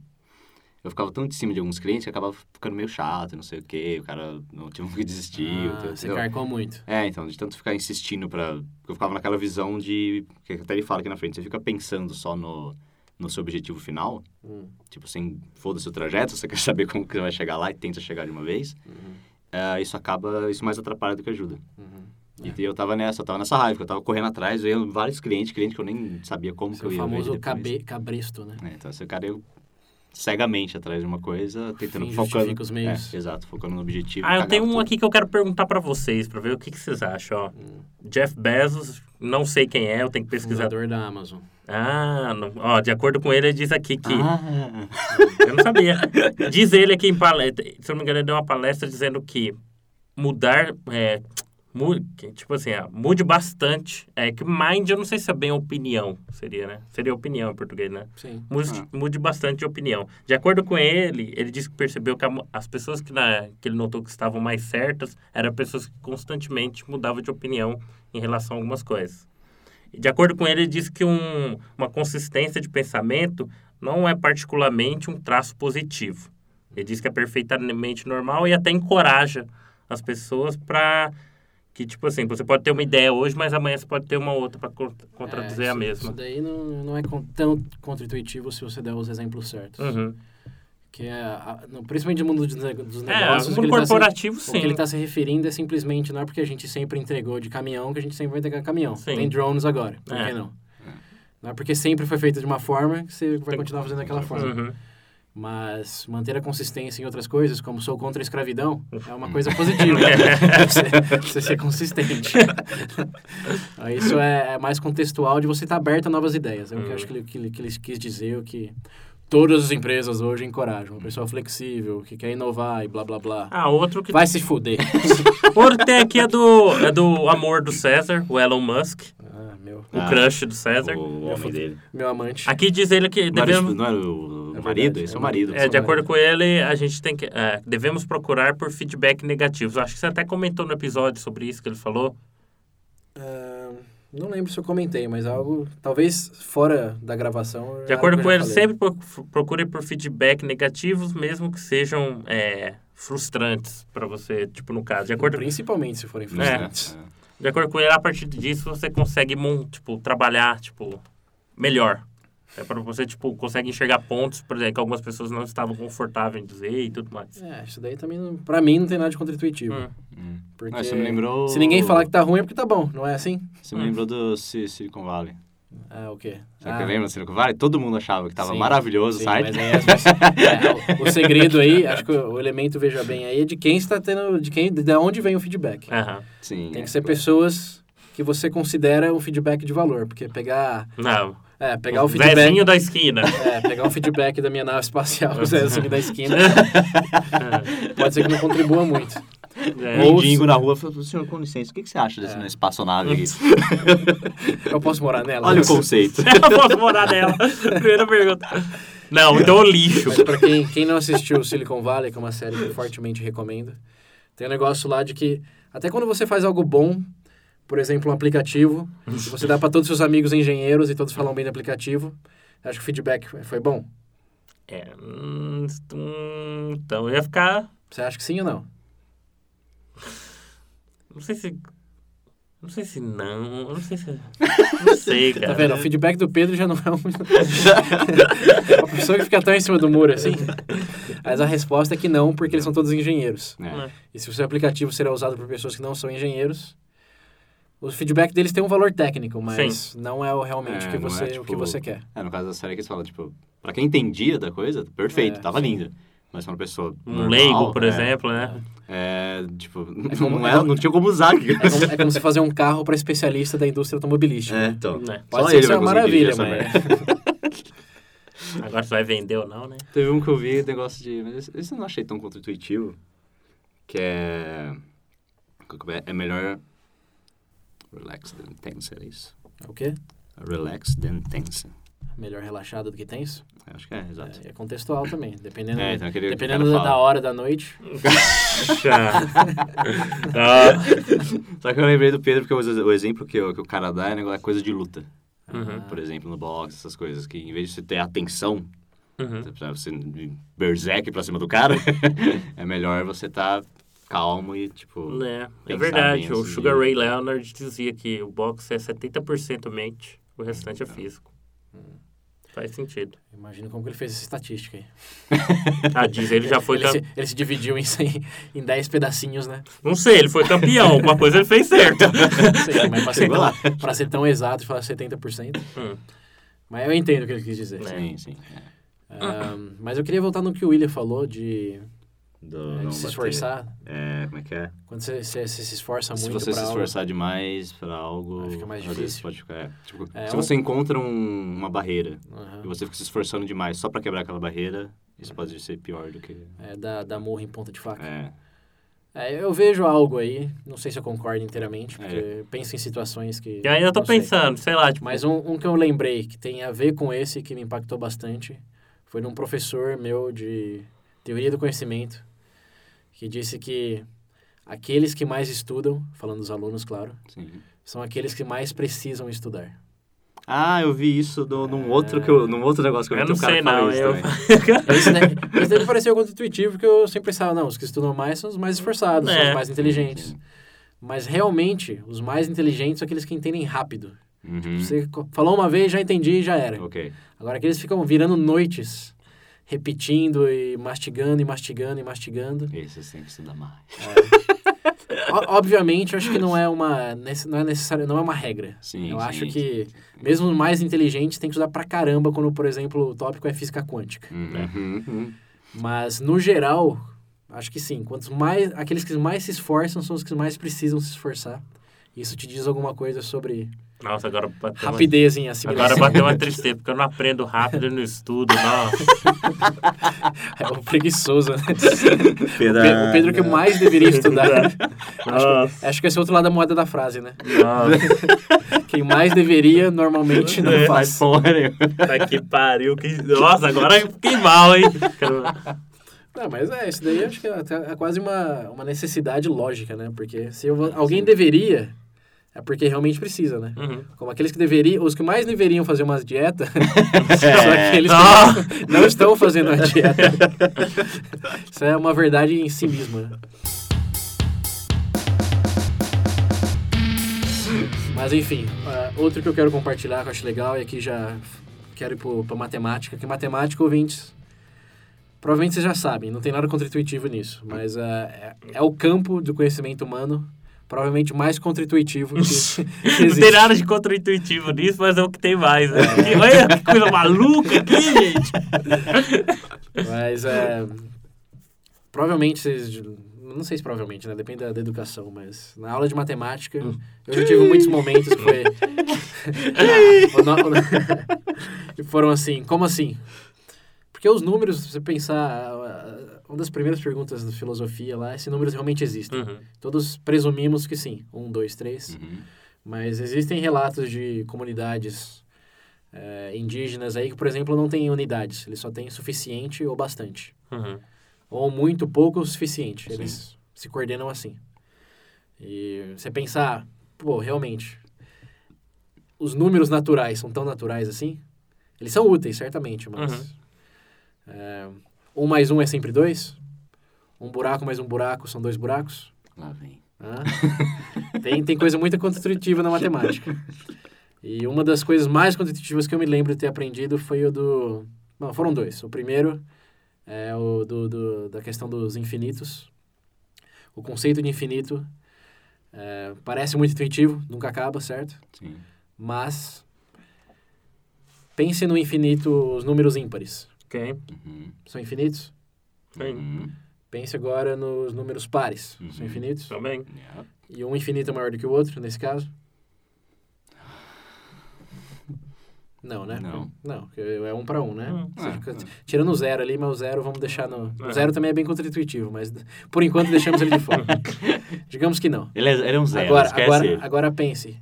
B: Eu ficava tanto em cima de alguns clientes que acabava ficando meio chato, não sei o quê. O cara não tinha que desistir.
A: Ah,
B: entendeu?
A: você carcou muito.
B: É, então, de tanto ficar insistindo pra. Eu ficava naquela visão de. Que até ele fala aqui na frente, você fica pensando só no, no seu objetivo final,
A: Hum,
B: tipo, sem foda-se o trajeto, você quer saber como que você vai chegar lá e tenta chegar de uma vez. é, isso acaba. Isso mais atrapalha do que ajuda.
A: uhum.
B: E eu tava nessa, eu tava nessa raiva, que eu tava correndo atrás, eu ia vários clientes, clientes que eu nem sabia como que
A: Seu
B: eu ia ver
A: famoso cabe, cabresto, né?
B: É, então, esse cara eu cegamente atrás de uma coisa, tentando
A: Fim
B: focando.
A: os meios.
B: É, exato, focando no objetivo.
C: Ah, eu tenho um
B: tudo.
C: aqui que eu quero perguntar pra vocês, pra ver o que, que vocês acham, ó. Jeff Bezos, não sei quem é, eu tenho que pesquisar.
A: Fundador da Amazon.
C: Ah, não- ó, de acordo com ele, ele diz aqui que...
B: Ah,
C: Eu não sabia. Diz ele aqui em palestra, se eu não me engano, ele deu uma palestra dizendo que mudar, é, mu- que, tipo assim, ah, mude bastante. É que mind, eu não sei se é bem opinião, seria, né? Seria opinião em português, né?
A: Sim.
C: Mude,
B: Ah.
C: mude bastante de opinião. De acordo com ele, ele disse que percebeu que a as pessoas que, na, que ele notou que estavam mais certas eram pessoas que constantemente mudavam de opinião em relação a algumas coisas. E de acordo com ele, ele disse que um, uma consistência de pensamento não é particularmente um traço positivo. Ele diz que é perfeitamente normal e até encoraja as pessoas para que, tipo assim, você pode ter uma ideia hoje, mas amanhã você pode ter uma outra para contradizer
A: É,
C: a mesma.
A: Isso daí não, não é tão contra-intuitivo se você der os exemplos certos.
C: Uhum.
A: Que é, a- no- principalmente no mundo dos, dos
C: É,
A: negócios. o
C: no
A: que ele tá se-
C: corporativo,
A: O
C: sim.
A: que ele está se referindo é simplesmente não é porque a gente sempre entregou de caminhão que a gente sempre vai entregar caminhão.
C: Sim.
A: Tem drones agora, por
C: É.
A: que não? Não é porque sempre foi feito de uma forma que você vai continuar fazendo daquela forma.
C: Uhum.
A: Mas manter a consistência em outras coisas, como sou contra a escravidão, é uma coisa positiva. você, você ser consistente. Isso é, é mais contextual de você estar aberto a novas ideias. É o que eu acho que ele, que, ele, que ele quis dizer, o que todas as empresas hoje encorajam. Uma pessoa flexível, que quer inovar e blá blá blá.
C: Ah, outro que.
A: Vai se fuder.
C: Outro tem aqui é do, é do amor do César, o Elon Musk,
A: ah, meu,
C: o
B: Ah,
C: crush do César.
B: o homem dele.
A: meu amante.
C: Aqui diz ele que
B: Não era,
C: devemos.
B: não era o
A: É
B: marido? Esse é
A: é
B: o marido.
C: É, de acordo com ele, a gente tem que. é, devemos procurar por feedback negativos. Acho que você até comentou no episódio sobre isso que ele falou.
A: Não lembro se eu comentei, mas algo, talvez fora da gravação.
C: De
A: é
C: acordo com ele,
A: falei.
C: sempre pro- procure por feedback negativos, mesmo que sejam é, frustrantes para você, tipo no caso. De acordo,
A: Principalmente se forem
B: É,
A: frustrantes.
C: de acordo com ele, a partir disso você consegue tipo, trabalhar tipo, melhor. É para você, tipo, consegue enxergar pontos, por exemplo, que algumas pessoas não estavam confortáveis em dizer e tudo mais.
A: É, isso daí também, não, pra mim, não tem nada de contra-intuitivo.
C: Hum.
B: Hum.
A: Porque
B: Ah, você me lembrou...
A: se ninguém falar que tá ruim é porque tá bom, não é assim?
B: Você me lembrou do Si- Silicon Valley.
A: Ah, o quê?
B: Sabe
A: ah,
B: que lembra do Silicon Valley? Todo mundo achava que tava
A: sim,
B: maravilhoso o
A: sim,
B: site.
A: mas aí pessoas- é, o, o segredo aí, acho que o, o elemento veja bem aí é de quem está tendo, de quem, de onde vem o feedback.
C: Aham.
B: Sim.
A: Tem
B: é.
A: que ser pessoas que você considera um feedback de valor, porque pegar,
C: Não.
A: É, pegar o feedback,
C: Zezinho da esquina.
A: é, pegar um feedback da minha nave espacial, o Zezinho da esquina, pode ser que não contribua muito.
C: É.
A: Ou-
B: Mendigo na rua falou, senhor, com licença, o que, que você acha
A: É.
B: desse espaçonave aqui?
A: Eu posso morar nela?
B: Olha o conceito.
C: Eu posso morar nela. Primeira pergunta. Não, então lixo.
A: Mas pra quem, quem não assistiu Silicon Valley, que é uma série que eu fortemente recomendo, tem um negócio lá de que até quando você faz algo bom, por exemplo, um aplicativo, você dá pra todos os seus amigos engenheiros e todos falam bem do aplicativo, acho que o feedback foi bom?
C: É, hum, hum, então eu ia ficar.
A: Você acha que sim ou não?
C: Não sei se. Não sei se não. Não sei se. Não sei, cara.
A: Tá vendo? O feedback do Pedro já não é um... uma pessoa que fica tão em cima do muro assim. Mas a resposta é que não, porque eles são todos engenheiros.
B: É.
A: E se o seu aplicativo será usado por pessoas que não são engenheiros, o feedback deles tem um valor técnico, mas não é o realmente
B: É,
A: o que
B: é,
A: você, o
B: tipo,
A: que você quer.
B: É, no caso da série que eles falam, tipo, pra quem entendia da coisa, perfeito,
A: É,
B: tava
A: sim.
B: linda. Mas pra uma pessoa
C: Um
B: normal,
C: leigo, por
B: é,
C: exemplo, né?
B: É, tipo,
A: como-
B: não, é, não tinha como usar.
A: É como, é como se fazer um carro para especialista da indústria automobilística.
B: É,
A: né?
B: então.
C: Né?
A: Pode
B: Só
A: ser que
B: ele
A: seja
B: vai
A: uma maravilha, mas...
C: Agora você vai vender ou não, né?
B: Teve um que eu vi, negócio de... Mas esse- esse eu não achei tão contra-intuitivo. Que é... é? É melhor... Relax than tense, era isso?
A: O quê?
B: Relax than tense.
A: Melhor relaxado do que tenso?
B: Acho que é, exato.
A: É, é contextual também. Dependendo,
B: É, então
A: dependendo da, da hora da noite.
B: Só que eu lembrei do Pedro porque o, exemplo que, o- que o cara dá é negócio- é coisa de luta.
C: Uhum.
B: Por exemplo, no boxe, essas coisas. Que em vez de você ter atenção,
C: uhum.
B: você berserk pra cima do cara, é melhor você tá calmo e, tipo...
C: É, é
B: Pensar
C: verdade. O
B: antes
C: Sugar
B: de-
C: Ray Leonard dizia que o boxe é 70% mente, o restante é físico. Faz sentido.
A: Imagino como que ele fez essa estatística aí.
C: Ah, diz ele já foi.
A: ele, se, ele se dividiu em, em 10 pedacinhos, né?
C: Não sei, ele foi campeão. Alguma coisa ele fez certo.
A: Sei, mas pra ser, tão, pra ser tão exato e falar 70%.
C: Hum.
A: Mas eu entendo o que ele quis dizer.
C: É.
B: Sim, sim. é.
A: Ahn, mas eu queria voltar no que o William falou de,
B: Do,
A: é, se
B: bater.
A: esforçar.
B: É, como é que é?
A: Quando você, você- você se esforça
B: Se
A: muito
B: você se
A: pra algo.
B: esforçar demais pra algo,
A: fica mais
B: vezes
A: difícil.
B: pode ficar... é, tipo,
A: É,
B: se
A: um-
B: você encontra um- uma barreira
A: Aham.
B: e você fica se esforçando demais só pra quebrar aquela barreira, isso pode ser pior do que...
A: É, da, da murro em ponta de faca.
B: É,
A: É, eu vejo algo aí, não sei se eu concordo inteiramente, porque
B: É.
A: penso em situações que.
C: E aí eu tô
A: não sei.
C: pensando, sei lá, tipo.
A: Mas um, um que eu lembrei que tem a ver com esse, que me impactou bastante, foi num professor meu de teoria do conhecimento, que disse que aqueles que mais estudam, falando dos alunos, claro,
B: sim.
A: são aqueles que mais precisam estudar.
B: Ah, eu vi isso do, num, outro que eu, num outro negócio que eu vi.
C: Eu não
B: um cara
C: sei, não.
B: isso
C: Eu...
A: Esse, né, esse daí me pareceu contra-intuitivo, porque eu sempre pensava, não, os que estudam mais são os mais esforçados, são
C: É.
A: os mais inteligentes.
B: Sim,
A: Mas realmente, os mais inteligentes são aqueles que entendem rápido.
B: Uhum.
A: Você co- falou uma vez, já entendi e já era.
B: Ok.
A: Agora aqueles ficam virando noites, repetindo e mastigando e mastigando e mastigando.
B: Esses tem que estudar mais.
A: O- obviamente, eu acho que não é uma não é necessário, não é uma regra.
B: Sim,
A: eu
B: sim,
A: acho que
B: sim, sim.
A: mesmo os mais inteligentes têm que estudar pra caramba quando, por exemplo, o tópico é física quântica.
B: Uhum, uhum.
A: Mas no geral, acho que sim. Quantos mais aqueles que mais se esforçam são os que mais precisam se esforçar. Isso te diz alguma coisa sobre
C: Nossa, agora bateu uma...
A: rapidez em
C: Agora
A: assimilação.
C: bateu uma tristeza, porque eu não aprendo rápido no estudo, nossa.
A: É o preguiçoso, né? O Pe- O Pedro que mais deveria estudar.
C: Nossa,
A: Acho que esse é outro lado da moeda da frase, né?
C: nossa.
A: Quem mais deveria, normalmente não
C: É,
A: faz.
C: Tá que pariu. Que... Nossa, agora eu fiquei mal, hein?
A: Não, mas é, isso daí acho que é, é quase uma, uma necessidade lógica, né? Porque se eu- alguém deveria, é porque realmente precisa, né?
C: Uhum.
A: Como aqueles que deveriam, os que mais deveriam fazer umas dietas,
B: É.
A: são aqueles
C: Ah!
A: que não, não estão fazendo a dieta. Isso é uma verdade em si mesma. né? Mas enfim, ah, outro que eu quero compartilhar que eu acho legal e aqui já quero ir para matemática, que matemática, ouvintes, provavelmente vocês já sabem, não tem nada contra-intuitivo nisso, mas ah, é, é o campo do conhecimento humano provavelmente mais contra-intuitivo que, que
C: Não tem nada de contra-intuitivo nisso, mas é o que tem mais, né? Que- Olha que coisa maluca aqui, gente.
A: Mas é. Provavelmente vocês não sei se provavelmente, né? Depende da, da educação, mas na aula de matemática,
C: Hum.
A: eu já tive muitos momentos que foi. E foram assim, como assim? Porque os números, se você pensar, uma das primeiras perguntas da filosofia lá é se números realmente existem.
C: Uhum.
A: Todos presumimos que sim, um, dois, três.
B: Uhum.
A: Mas existem relatos de comunidades eh, indígenas aí que, por exemplo, não têm unidades. Eles só têm suficiente ou bastante.
C: Uhum.
A: Ou muito pouco o suficiente.
B: Sim.
A: Eles se coordenam assim. E você pensar, pô, realmente, os números naturais são tão naturais assim? Eles são úteis, certamente, mas...
C: Uhum.
A: Um mais um é sempre dois? Um buraco mais um buraco são dois buracos?
B: Lá vem.
A: Hã? tem, tem coisa muito contra-intuitiva na matemática. E uma das coisas mais contra-intuitivas que eu me lembro de ter aprendido foi o do... Não, foram dois. O primeiro é o do, do- da questão dos infinitos. O conceito de infinito é, parece muito intuitivo, nunca acaba, certo?
B: Sim.
A: Mas pense no infinito, os números ímpares.
C: Ok.
B: Uhum.
A: São infinitos?
C: Sim.
B: Uhum.
A: Pense agora nos números pares.
B: Uhum.
A: São infinitos?
C: Também.
B: Yeah.
A: E um infinito é maior do que o outro, nesse caso? Não, né?
B: Não.
A: Não, é um para um, né?
C: Hum.
A: Seja,
B: Ah,
A: c- Tirando o zero ali, mas o zero vamos deixar no... O
C: É.
A: zero também é bem contra-intuitivo, mas por enquanto deixamos ele de fora. Digamos que não.
B: Ele, é, ele é um zero,
A: agora, agora, agora pense.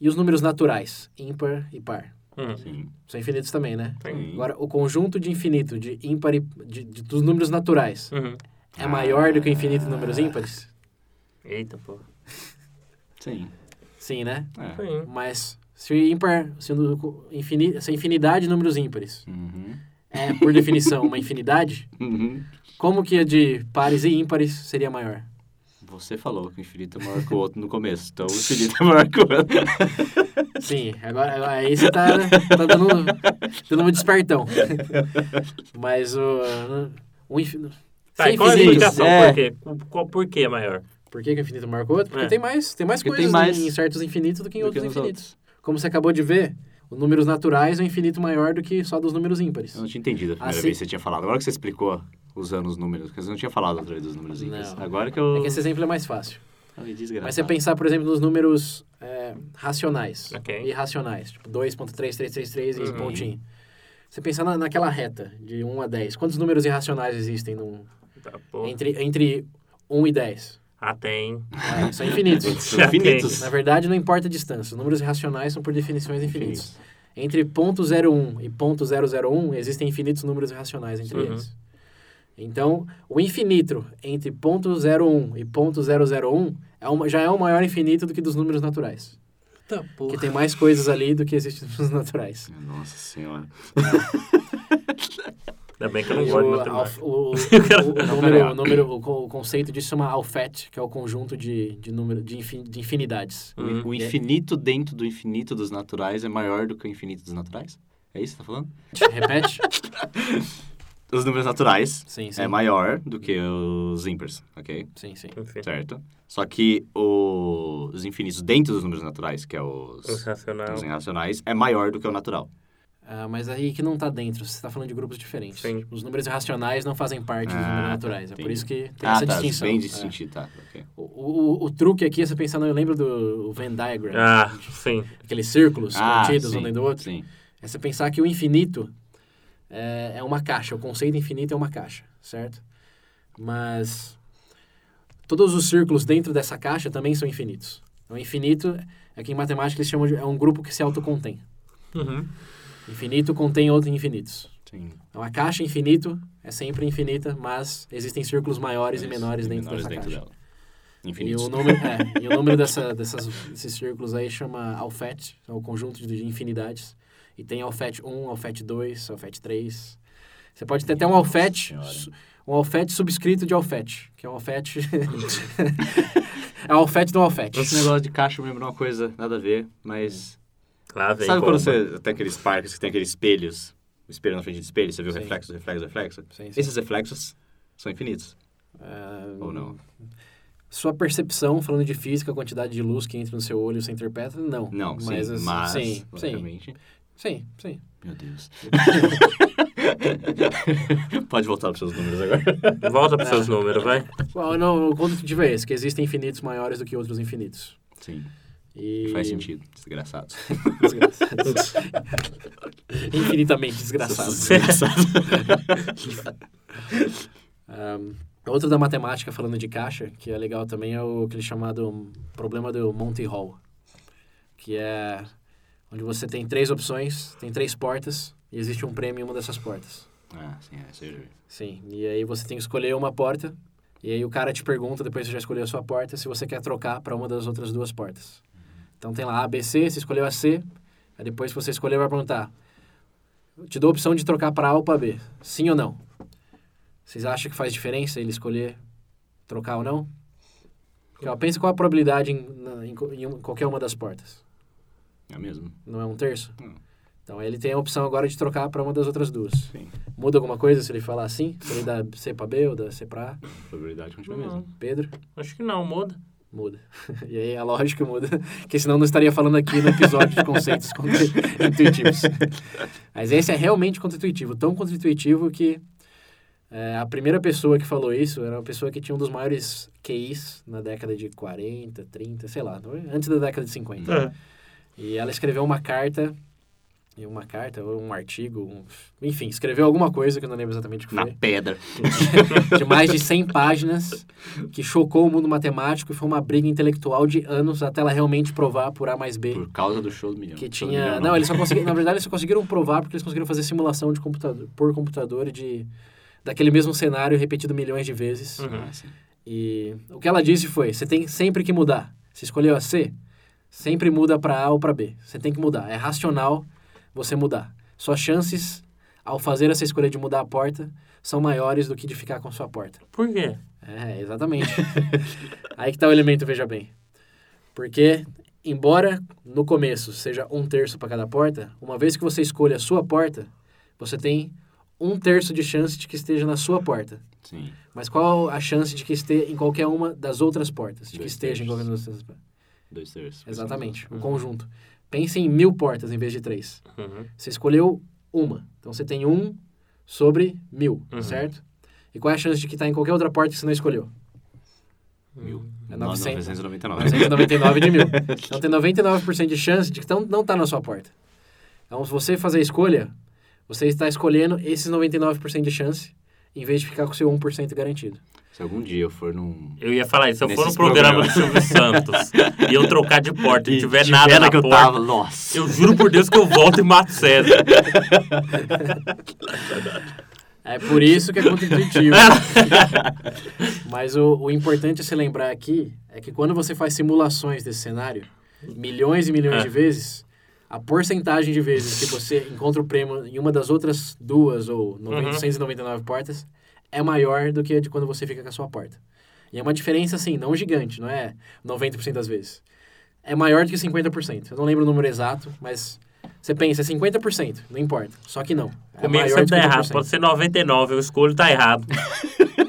A: E os números naturais? Ímpar e par.
C: Uhum.
B: Sim.
A: São infinitos também, né?
C: Sim.
A: Agora, o conjunto de infinito de ímpar e... De, de- dos números naturais
C: Uhum.
A: é maior do que o infinito de números ímpares?
C: Eita, pô.
B: Sim.
A: Sim, né?
B: É.
C: Sim.
A: Mas se o ímpar, se, o se a infinidade de números ímpares
B: Uhum.
A: é, por definição, uma infinidade,
B: Uhum.
A: como que a de pares e ímpares seria maior?
B: Você falou que o infinito é maior que o outro no começo, então o infinito é maior que o outro.
A: Sim, agora agora aí você tá, tá dando, dando um despertão. Mas o, o infinito...
C: Tá, qual a explicação?
B: É.
C: Por quê? Qual, por que é maior?
A: Por que, que o infinito é maior que o outro? Porque
C: É.
A: tem mais, tem mais
B: Porque
A: coisas
B: tem mais
A: em certos infinitos do que em
B: do que
A: outros
B: nos
A: infinitos. Como você acabou de ver, os números naturais é um infinito maior do que só dos números ímpares.
B: Eu não tinha entendido a primeira
A: Assim-
B: vez que você tinha falado. Agora que você explicou usando os números, porque você não tinha falado outra vez dos números ímpares.
A: Não.
B: Agora que eu...
A: É que esse exemplo é mais fácil.
B: Ai, desgraçado.
A: Mas você pensar, por exemplo, nos números é, racionais
C: Ok.
A: e irracionais, tipo 2.3333 e
C: Uhum.
A: pontinho. Você pensar na, naquela reta de 1 a 10, quantos números irracionais existem num,
C: Tá,
A: entre, entre 1 e 10?
C: Ah, tem.
A: É, são infinitos.
B: São infinitos.
A: Na verdade, não importa a distância. Os números irracionais são, por definições, infinitos. Entre ponto .01 e ponto .001, existem infinitos números irracionais entre
C: Uhum.
A: eles. Então, o infinito entre ponto .01 e ponto .001 é uma, já é um maior infinito do que dos números naturais.
C: Tá,
A: Porque tem mais coisas ali do que existem nos naturais.
B: Nossa senhora.
C: Ainda bem que eu não gosto de
A: o,
C: matemática.
A: o, o, o
B: Não,
A: número,
B: pera.
A: o, número, o, co- o conceito disso chama alfet, que é o conjunto de, de, número, de, infin, de infinidades.
C: Uhum.
B: O infinito dentro do infinito dos naturais é maior do que o infinito dos naturais? É isso que você tá falando?
A: Repete?
B: Os números naturais
A: Sim, sim.
B: é maior do que os ímpares, ok?
A: Sim, sim.
C: Enfim,
B: Certo? Só que o- os infinitos dentro dos números naturais, que é os,
C: os racional.
B: os irracionais, é maior do que o natural.
A: Ah, mas aí que não tá dentro, você está falando de grupos diferentes.
C: Sim.
A: Os números irracionais não fazem parte dos
B: Ah,
A: números
B: tá,
A: naturais. É por
B: entendi.
A: isso que tem
B: ah,
A: essa
B: tá,
A: distinção.
B: bem
A: É.
B: distintivo, tá, ok.
A: O, o, o truque aqui é você pensar, no- eu lembro do Venn diagram,
C: Ah, sim.
A: aqueles círculos
B: Ah,
A: contidos
B: sim,
A: um dentro do outro.
B: Sim.
A: É você pensar que o infinito é, é uma caixa, o conceito infinito é uma caixa, certo? Mas todos os círculos dentro dessa caixa também são infinitos. O infinito é que em matemática eles chamam de é um grupo que se autocontém.
C: Uhum.
A: Infinito contém outros infinitos.
B: Sim.
A: Então a caixa infinito é sempre infinita, mas existem círculos maiores e
B: Isso,
A: menores dentro
B: menores
A: dessa
B: dentro
A: caixa.
B: dela.
A: E
B: Infinitos.
A: o número, é, e o número dessa, dessas, desses círculos aí chama alfet, é o conjunto de, de infinidades. E tem alfet 1, alfet 2, alfet 3. Você pode ter até um alfet,
B: Senhora.
A: su- um alfet subscrito de alfet, que é um alfet... é o alfet do alfet.
B: Esse negócio de caixa me lembrou uma coisa, nada a ver, mas...
C: Lá vem
B: Sabe quando você tem aqueles parques que tem aqueles espelhos? O espelho na frente de espelho, você vê o reflexo, reflexo, reflexo?
A: Sim, sim.
B: Esses reflexos são infinitos,
A: É,
B: ou não?
A: Sua percepção, falando de física, a quantidade de luz que entra no seu olho, você interpreta? Não.
B: Não,
A: mas,
B: sim, mas,
A: sim, sim. Sim, sim.
B: Meu Deus. Pode voltar para seus números agora.
C: Volta pros seus números, vai.
A: Bom, não, o contra-intuitivo é esse, que existem infinitos maiores do que outros infinitos.
B: Sim,
A: E...
B: faz sentido. Desgraçados.
A: Desgraçados. Infinitamente desgraçados.
B: Desgraçados.
A: Um, outro da matemática, falando de caixa, que é legal também, é o aquele chamado problema do Monty Hall. Que é onde você tem três opções, tem três portas, e existe um prêmio em uma dessas portas.
B: ah, sim, é, vi.
A: Sim, e aí você tem que escolher uma porta, e aí o cara te pergunta, depois que você já escolheu a sua porta, se você quer trocar para uma das outras duas portas. Então tem lá A, B, C, você escolheu a C, aí depois que você escolheu vai perguntar, eu te dou a opção de trocar para A ou para B, sim ou não? Vocês acham que faz diferença ele escolher trocar ou não? Porque, ó, pensa qual a probabilidade em, na- em em qualquer uma das portas.
B: É mesmo.
A: Não é um terço?
B: Hum.
A: Então ele tem a opção agora de trocar para uma das outras duas.
B: Sim.
A: Muda alguma coisa se ele falar assim? Se ele dá C para B ou dá C para A?
B: A probabilidade continua a
C: Não,
B: mesma.
A: Pedro?
C: acho que não, muda.
A: Muda. E aí a lógica muda, porque senão não estaria falando aqui no episódio de conceitos contra-intuitivos. Mas esse é realmente contra-intuitivo, tão contra-intuitivo que é, a primeira pessoa que falou isso era uma pessoa que tinha um dos maiores QIs na década de 40, 30, sei lá, antes da década de 50.
C: É.
A: E ela escreveu uma carta, e uma carta, ou um artigo, um- enfim, escreveu alguma coisa que eu não lembro exatamente o que
B: Na
A: foi
B: pedra.
A: de mais de 100 páginas, que chocou o mundo matemático e foi uma briga intelectual de anos até ela realmente provar por A mais B
B: Por causa do show do milhão.
A: que tinha...
B: milhão,
A: Não, eles só conseguiram... Na verdade, eles só conseguiram provar porque eles conseguiram fazer simulação de computador, por computador de... Daquele mesmo cenário repetido milhões de vezes.
C: Uhum.
B: Ah.
A: E o que ela disse foi, você tem sempre que mudar. Se escolheu a C, sempre muda para A ou para B. Você tem que mudar. É racional você mudar. Suas chances, ao fazer essa escolha de mudar a porta, são maiores do que de ficar com sua porta.
C: Por quê?
A: É, exatamente. Aí que tá o elemento, veja bem. Porque, embora no começo seja um terço para cada porta, uma vez que você escolhe a sua porta, você tem um terço de chance de que esteja na sua porta.
B: Sim.
A: Mas qual a chance de que esteja em qualquer uma das outras portas? De que
B: Dois
A: esteja em
B: terços.
A: qualquer uma das outras portas?
B: Dois terços.
A: Exatamente, o
C: Uhum.
A: conjunto. Pense em mil portas em vez de três.
C: Uhum.
A: Você escolheu uma. Então você tem um sobre mil,
C: Uhum.
A: certo? E qual é a chance de que está em qualquer outra porta que você não escolheu?
B: Mil.
A: É 900.
B: 999.
A: 999 de mil. Então tem 99% de chance de que não está na sua porta. Então, se você fazer a escolha, você está escolhendo esses 99% de chance, em vez de ficar com o seu 1% garantido.
B: Se algum dia eu for num...
C: Eu ia falar isso, se eu for no
B: Nesses
C: programa do. Silvio Santos e eu trocar de porta e tiver
B: tiver
C: nada na
B: que eu
C: porta,
B: tava, nossa.
C: eu juro por Deus que eu volto e mato César.
A: É por isso que é contra-intuitivo. Mas o, o importante a se lembrar aqui é que quando você faz simulações desse cenário, milhões e milhões
C: É.
A: de vezes, a porcentagem de vezes que você encontra o prêmio em uma das outras duas ou 999 portas é maior do que a de quando você fica com a sua porta. E é uma diferença, assim, não gigante, não é 90% das vezes. É maior do que 50%. Eu não lembro o número exato, mas você pensa, é 50%, não importa. Só que não. É
C: Comigo sempre tá errado.
A: 50%.
C: Pode ser 99, eu escolho tá errado.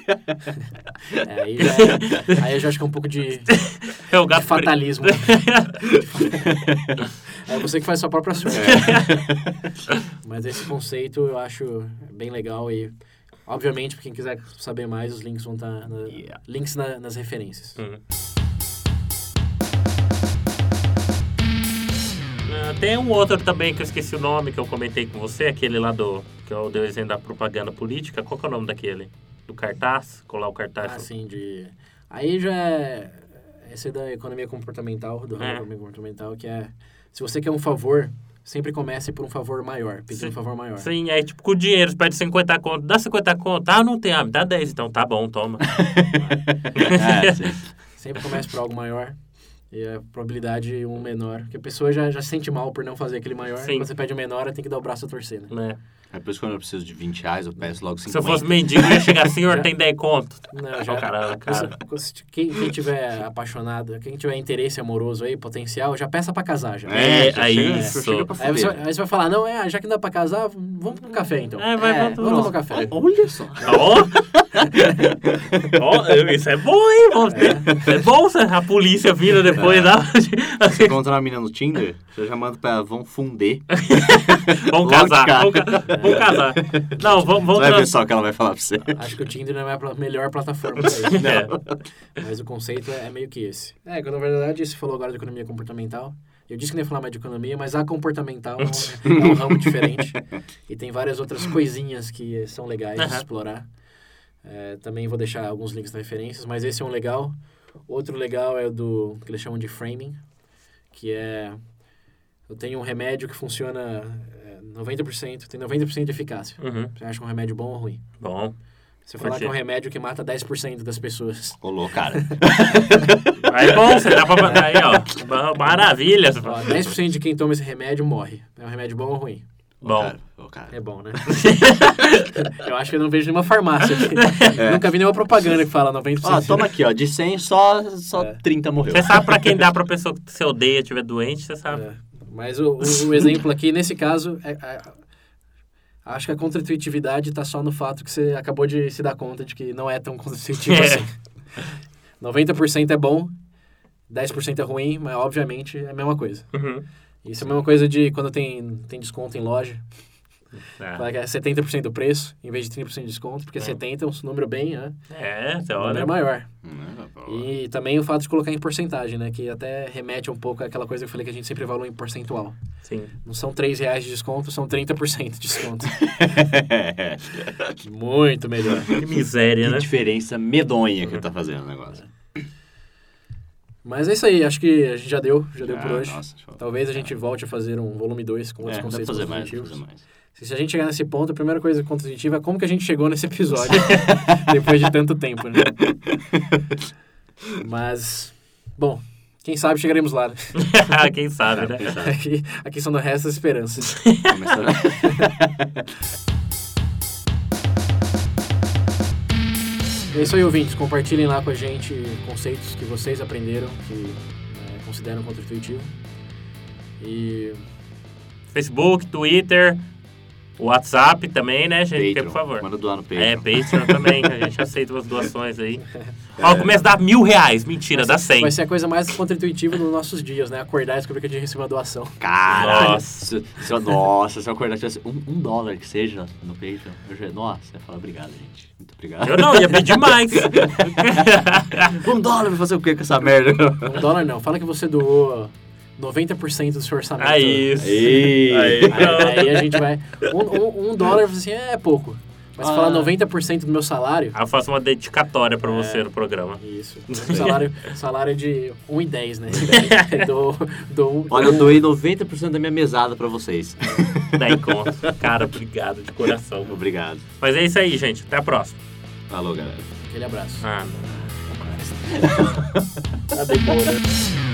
A: É, aí, já é- aí eu já acho que é um pouco de, de
C: É o gato preto.
A: fatalismo. é você que faz sua própria sorte. Mas esse conceito eu acho bem legal e, obviamente, para quem quiser saber mais, os links vão estar na,
B: Yeah.
A: links na- nas referências.
C: Uhum. Ah, Tem um outro também que eu esqueci o nome, que eu comentei com você, aquele lá do. que eu dei o exemplo da propaganda política. Qual que é o nome daquele? Do cartaz? Colar o cartaz.
A: Assim, de... Aí já é... Esse é da economia comportamental, do
C: É.
A: economia comportamental, que é... Se você quer um favor, sempre comece por um favor maior,
C: Sim.
A: um favor maior.
C: Sim, aí tipo, com dinheiro, você pede 50 conto. Dá 50 conto? Ah, não tem, ah, me dá 10, então tá bom, toma.
B: É.
A: Sempre comece por algo maior. E a probabilidade um menor. Porque a pessoa já, já se sente mal por não fazer aquele maior.
C: Sim.
A: Quando você pede um menor, ela tem que dar o braço a torcer, né?
C: né?
B: É por isso que quando eu preciso de 20 reais, eu peço logo 50.
C: Se eu fosse mendigo, eu ia chegar, senhor,
A: Já-
C: tem 10 conto.
A: Não,
C: Ó, cara, cara.
A: Quem, quem tiver apaixonado, quem tiver interesse amoroso aí, potencial, já peça pra casar já.
C: É,
B: já
C: aí
B: chega-
C: isso.
B: chega pra
A: Aí você, aí você vai falar, não, é, já que dá pra casar, vamos pra um café então.
C: É, vai, vamos-
A: vamos tomar um café.
B: Olha só.
C: Ó, isso é bom, hein? Bom, é. bom se a polícia vira depois. né?
B: Você encontra uma menina no Tinder, você já manda pra ela, vão funder. De
C: casar. ca- vamos casar. Não, vamos,
B: Você
C: vamos
B: vai ver só o que ela vai falar pra você.
A: Acho que o Tinder não é a melhor plataforma pra isso.
C: É.
A: Mas o conceito é meio que esse. É, quando na verdade você falou agora de economia comportamental. Eu disse que não ia falar mais de economia, mas a comportamental é um, é um ramo diferente. E tem várias outras coisinhas que são legais de
C: Aham.
A: explorar. É, também vou deixar alguns links nas referências, mas esse é um legal. Outro legal é o do que eles chamam de framing, que é eu tenho um remédio que funciona é, 90%, tem 90% de eficácia.
C: Uhum.
A: Você acha um remédio bom ou ruim?
C: Bom.
A: Você falar que é um remédio que mata 10% das pessoas.
B: Rolou, cara.
C: Aí é bom, você dá pra. Aí, ó. Maravilha.
A: Ó, 10% de quem toma esse remédio morre. É um remédio bom ou ruim?
C: Bom.
B: cara, cara.
A: É bom, né? eu acho que eu não vejo nenhuma farmácia aqui. Nunca vi nenhuma propaganda que fala 90%.
B: Ó, toma aqui, ó. De 100, só, só
A: É.
B: 30 morreu.
C: Você sabe pra quem dá pra pessoa que você odeia estiver doente, você sabe.
A: É. Mas o, o- o exemplo aqui, nesse caso, é, é- acho que a contra-intuitividade está só no fato que você acabou de se dar conta de que não é tão contra-intuitivo
C: É.
A: assim. 90% é bom, 10% é ruim, mas obviamente é a mesma coisa.
C: Uhum.
A: Isso é a mesma coisa de quando tem, tem desconto em loja.
C: É.
A: Fala que é 70% do preço, em vez de 30% de desconto, porque 70% é um número bem, né?
C: É, você
A: Um número
C: olha.
A: maior.
B: Hum, pô.
A: E também o fato de colocar em porcentagem, né? Que até remete um pouco àquela coisa que eu falei que a gente sempre valor em percentual.
C: Sim.
A: Não são 3 reais de desconto, são 30% de desconto. Muito melhor.
C: Que miséria,
B: Que
C: né?
B: diferença medonha que tá fazendo o negócio.
A: Mas é isso aí, acho que a gente já deu, já deu por
B: Ah,
A: hoje.
B: nossa.
A: Talvez a gente volte a fazer um volume 2 com outros
B: É,
A: conceitos
B: fazer mais, fazer mais.
A: Se a gente chegar nesse ponto, a primeira coisa constitutiva é como que a gente chegou nesse episódio depois de tanto tempo, né? Mas, bom, quem sabe chegaremos lá. né?
C: quem sabe, né?
A: Aqui, aqui só não resta esperanças. É isso aí, ouvintes. Compartilhem lá com a gente conceitos que vocês aprenderam, que né, consideram contra-intuitivo. E
C: Facebook, Twitter, WhatsApp também, né, gente?
B: Patreon.
C: Por favor.
B: Manda doar no
C: É,
B: Patreon.
C: Patreon também, a gente aceita as doações aí. Ó, começa a dar mil reais. Mentira, dá cem.
A: vai ser a coisa mais contra-intuitiva dos nossos dias, né? Acordar e descobrir que a gente recebeu uma doação.
B: Caralho.
C: Nossa.
B: Se, se eu, nossa, se eu acordar tivesse um, um dólar que seja no Patreon, eu já, nossa, eu ia falar obrigado, gente. Muito obrigado.
C: Eu não, ia pedir mais.
B: um dólar pra fazer o quê com essa merda?
A: Um dólar não. Fala que você doou 90% do seu orçamento.
C: Aí, isso.
B: Aí.
C: Aí,
A: Aí, a gente vai... Um, um, um dólar, assim, é pouco. Mas se
B: Ah.
A: falar 90% do meu salário...
C: Aí eu faço uma dedicatória pra você no programa.
A: Isso. Salário, salário é de 1,10, né? do, do,
B: Olha, eu doei 90% da minha mesada pra vocês.
C: Daí conta. Cara, obrigado de coração.
B: Obrigado.
C: Mas é isso aí, gente. Até a próxima.
B: Falou, galera.
A: Aquele abraço.
C: Ah,
A: Tá de boa, né?